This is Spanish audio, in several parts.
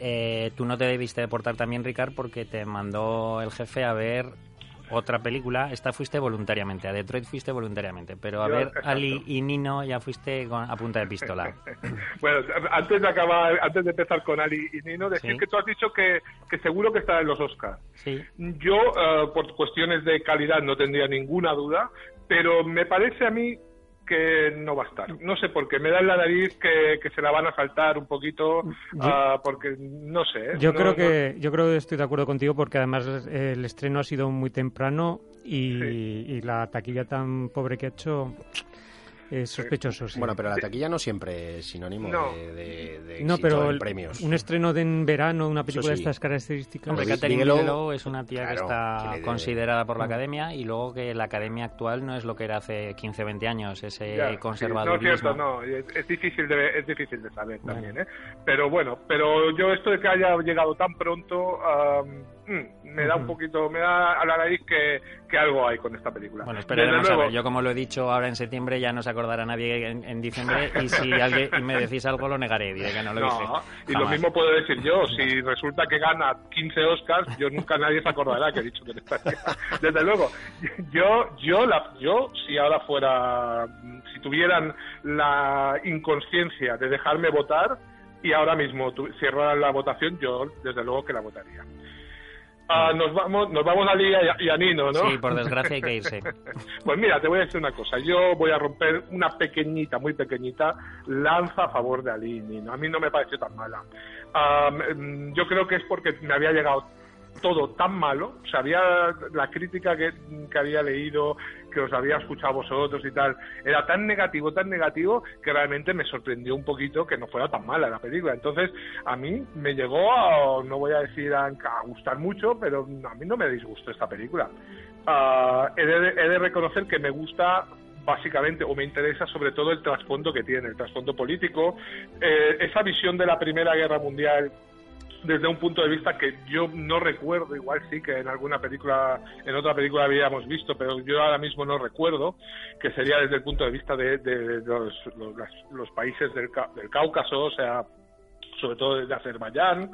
eh, tú no te debiste deportar también, Ricard, porque te mandó el jefe a ver otra película. Esta fuiste voluntariamente, a Detroit fuiste voluntariamente, pero a ver Ali y Nino ya fuiste a punta de pistola. bueno, antes de acabar, antes de empezar con Ali y Nino, decir que tú has dicho que, seguro que está en los Oscars. Sí. Yo, eh, por cuestiones de calidad, no tendría ninguna duda, pero me parece a mí que no va a estar. No sé por qué, me da en la nariz que, se la van a saltar un poquito, ah, porque no sé. ¿eh? Yo creo que yo creo que estoy de acuerdo contigo porque además el estreno ha sido muy temprano y, y la taquilla tan pobre que ha hecho es sospechoso, sí. Bueno, pero la taquilla no siempre es sinónimo de, de, no, pero premios. Un estreno de en verano, una película de estas características. Hombre, Catherine Bigelow es una tía que está considerada por la mm. academia y luego que la academia actual no es lo que era hace 15 o 20 años, ese conservadorismo. no, es cierto, no. Es, difícil de, es difícil de saber también, ¿eh? Pero bueno, pero yo esto de que haya llegado tan pronto... Mm, me da un poquito, me da a la nariz que, que algo hay con esta película. Bueno, esperaremos a ver. Yo, como lo he dicho ahora en septiembre, ya no se acordará nadie en, diciembre y si alguien y me decís algo, lo negaré. Diré que no lo no, Y lo mismo puedo decir yo. Si resulta que gana 15 Oscars, yo nunca nadie se acordará que he dicho que está Desde luego, yo, yo, la, yo, si ahora fuera, si tuvieran la inconsciencia de dejarme votar y ahora mismo cerraran la votación, yo desde luego que la votaría. Ah, nos vamos nos vamos a Lía y a, Nino, ¿no? Sí, por desgracia hay que irse. pues mira, te voy a decir una cosa. Yo voy a romper una pequeñita, muy pequeñita lanza a favor de Ali y Nino. A mí no me pareció tan mala. Mm, yo creo que es porque me había llegado todo tan malo, o sea, había la crítica que, que, había leído, que os había escuchado vosotros y tal, era tan negativo, tan negativo, que realmente me sorprendió un poquito que no fuera tan mala la película. Entonces, a mí me llegó, a, no voy a decir a, gustar mucho, pero a mí no me disgustó esta película. Ah, he, de, reconocer que me gusta básicamente, o me interesa sobre todo el trasfondo que tiene, el trasfondo político, eh, esa visión de la Primera Guerra Mundial desde un punto de vista que yo no recuerdo, igual sí que en alguna película, en otra película habíamos visto, pero yo ahora mismo no recuerdo, que sería desde el punto de vista de, los, los, países del, del Cáucaso, o sea, sobre todo de Azerbaiyán,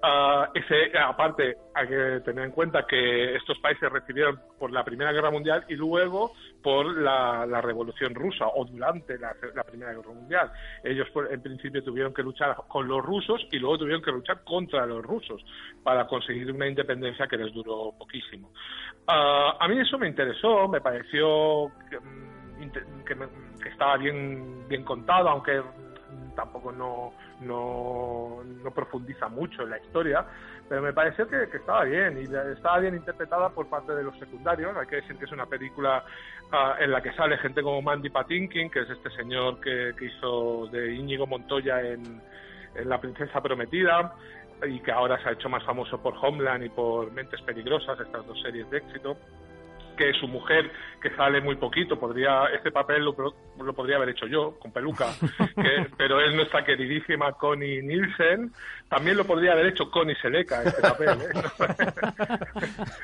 Uh, ese, aparte, hay que tener en cuenta que estos países recibieron por la Primera Guerra Mundial y luego por la, Revolución Rusa o durante la, Primera Guerra Mundial. Ellos, en principio, tuvieron que luchar con los rusos y luego tuvieron que luchar contra los rusos para conseguir una independencia que les duró poquísimo. Uh, a mí eso me interesó, me pareció que, mm, que estaba bien, bien contado, aunque tampoco no, no, no, profundiza mucho en la historia, pero me pareció que, estaba bien y estaba bien interpretada por parte de los secundarios. Hay que decir que es una película ah, en la que sale gente como Mandy Patinkin, que es este señor que, hizo de Íñigo Montoya en, en La Princesa Prometida y que ahora se ha hecho más famoso por Homeland y por Mentes Peligrosas, estas dos series de éxito que su mujer, que sale muy poquito, podría este papel lo, lo podría haber hecho yo, con peluca, pero es nuestra queridísima Connie Nielsen. También lo podría haber hecho Connie Seleca, este papel. ¿eh?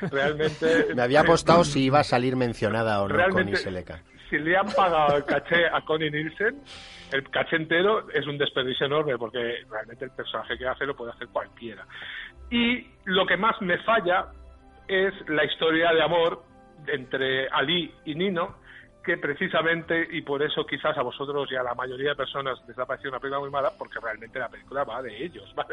realmente... Me había apostado si iba a salir mencionada o no Connie Seleca. Si le han pagado el caché a Connie Nielsen, el caché entero es un desperdicio enorme porque realmente el personaje que hace lo puede hacer cualquiera. Y lo que más me falla es la historia de amor entre Ali y Nino, que precisamente, y por eso quizás a vosotros y a la mayoría de personas les ha parecido una película muy mala, porque realmente la película va de ellos, va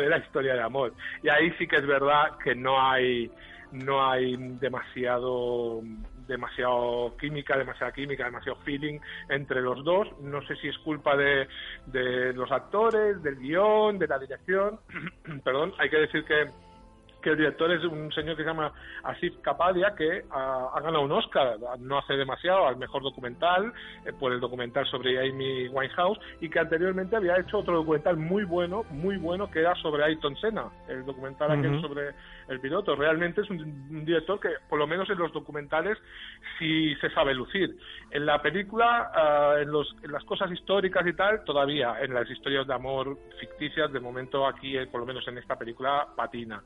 de, la historia de amor. Y ahí sí que es verdad que no hay, no hay demasiado demasiado química, demasiada química, demasiado feeling entre los dos. No sé si es culpa de, de los actores, del guion, de la dirección. Perdón, hay que decir que que el director es un señor que se llama Asif Kapadia, que ha, ganado un Oscar no hace demasiado al mejor documental, eh, por el documental sobre Amy Winehouse, y que anteriormente había hecho otro documental muy bueno, muy bueno, que era sobre Ayrton Senna, el documental aquel sobre el piloto. Realmente es un, director que, por lo menos en los documentales, sí se sabe lucir. En la película, ah, en, los, en las cosas históricas y tal, todavía, en las historias de amor ficticias, de momento aquí, eh, por lo menos en esta película, patina.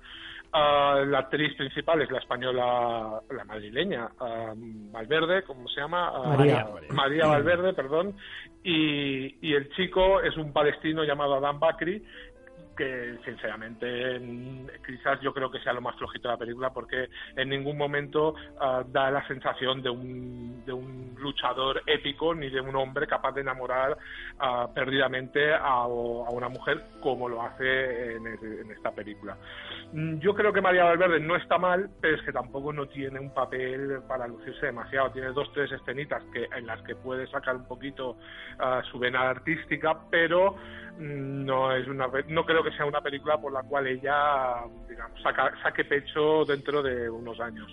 Ah, la actriz principal es la española, la madrileña, uh, Valverde, ¿cómo se llama? María. María Valverde, perdón. Y, y, el chico es un palestino llamado Adam Bakri, que sinceramente quizás yo creo que sea lo más flojito de la película porque en ningún momento ah, da la sensación de un, de un luchador épico ni de un hombre capaz de enamorar uh, perdidamente a, una mujer como lo hace en, esta película. Mm, yo creo que María Valverde no está mal, pero es que tampoco no tiene un papel para lucirse demasiado. Tiene dos, tres escenitas en las que puede sacar un poquito uh, su vena artística, pero no es una no creo que sea una película por la cual ella digamos saque pecho dentro de unos años.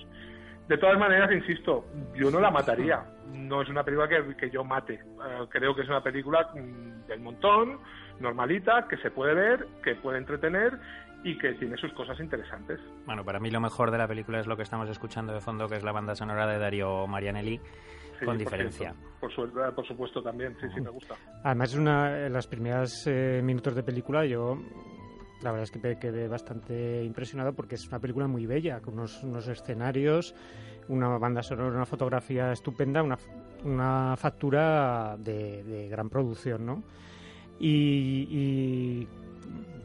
De todas maneras insisto yo no la mataría. No es una película que, que yo mate. Eh, creo que es una película mm, del montón normalita que se puede ver que puede entretener y que tiene sus cosas interesantes. Bueno, para mí lo mejor de la película es lo que estamos escuchando de fondo, que es la banda sonora de Dario Marianelli, con diferencia. Por, por, supuesto también, sí, sí, me gusta. Además, es una, en las primeras eh, minutos de película yo la verdad es que me quedé bastante impresionado porque es una película muy bella, con unos, unos escenarios, una banda sonora, una fotografía estupenda, una, una factura de, gran producción, ¿no? Y,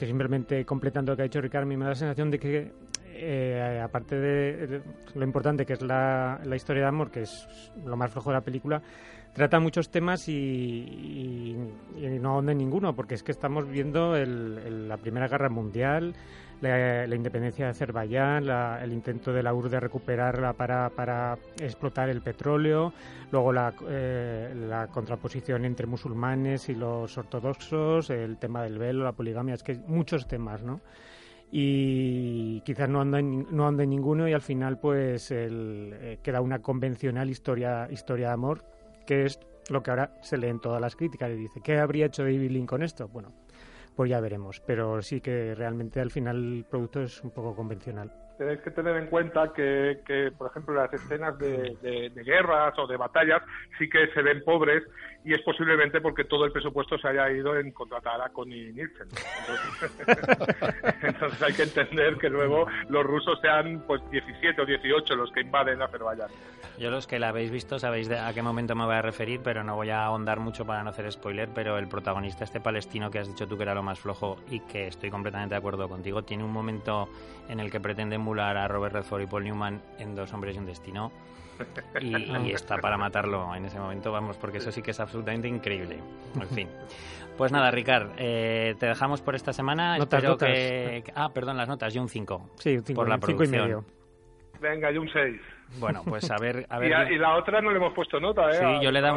simplemente completando lo que ha dicho Ricardo, me da la sensación de que eh, aparte de, lo importante que es la, historia de amor, que es lo más flojo de la película, trata muchos temas y, no ahonda en ninguno, porque es que estamos viendo la Primera Guerra Mundial, la, independencia de Azerbaiyán, el intento de la URSS de recuperarla para, para explotar el petróleo, luego la, eh, la contraposición entre musulmanes y los ortodoxos, el tema del velo, la poligamia, es que muchos temas, ¿no? y quizás no anda en, no anda ninguno y al final pues el, eh, queda una convencional historia historia de amor que es lo que ahora se lee en todas las críticas y dice ¿qué habría hecho David Lynn con esto? Bueno, pues ya veremos, pero sí que realmente al final el producto es un poco convencional tenéis que tener en cuenta que, que por ejemplo, las escenas de, de, guerras o de batallas sí que se ven pobres y es posiblemente porque todo el presupuesto se haya ido en contratar a Connie Nielsen. Entonces, hay que entender que luego los rusos sean pues 17 o 18 los que invaden Azerbaiyán. Yo los que la habéis visto sabéis a qué momento me voy a referir, pero no voy a ahondar mucho para no hacer spoiler, pero el protagonista, este palestino que has dicho tú que era lo más flojo y que estoy completamente de acuerdo contigo, tiene un momento en el que pretende emular a Robert Redford y Paul Newman en Dos hombres y un destino y, está para matarlo en ese momento, vamos, porque eso sí que es absolutamente increíble. En fin. Pues nada, Ricard, eh, te dejamos por esta semana. Espero Que... Ah, perdón, las notas, yo un 5. Sí, un 5 por la producción. y medio. Venga, yo un 6. Bueno, pues a ver... A ver y, la otra no le hemos puesto nota, ¿eh? Sí, yo le he dado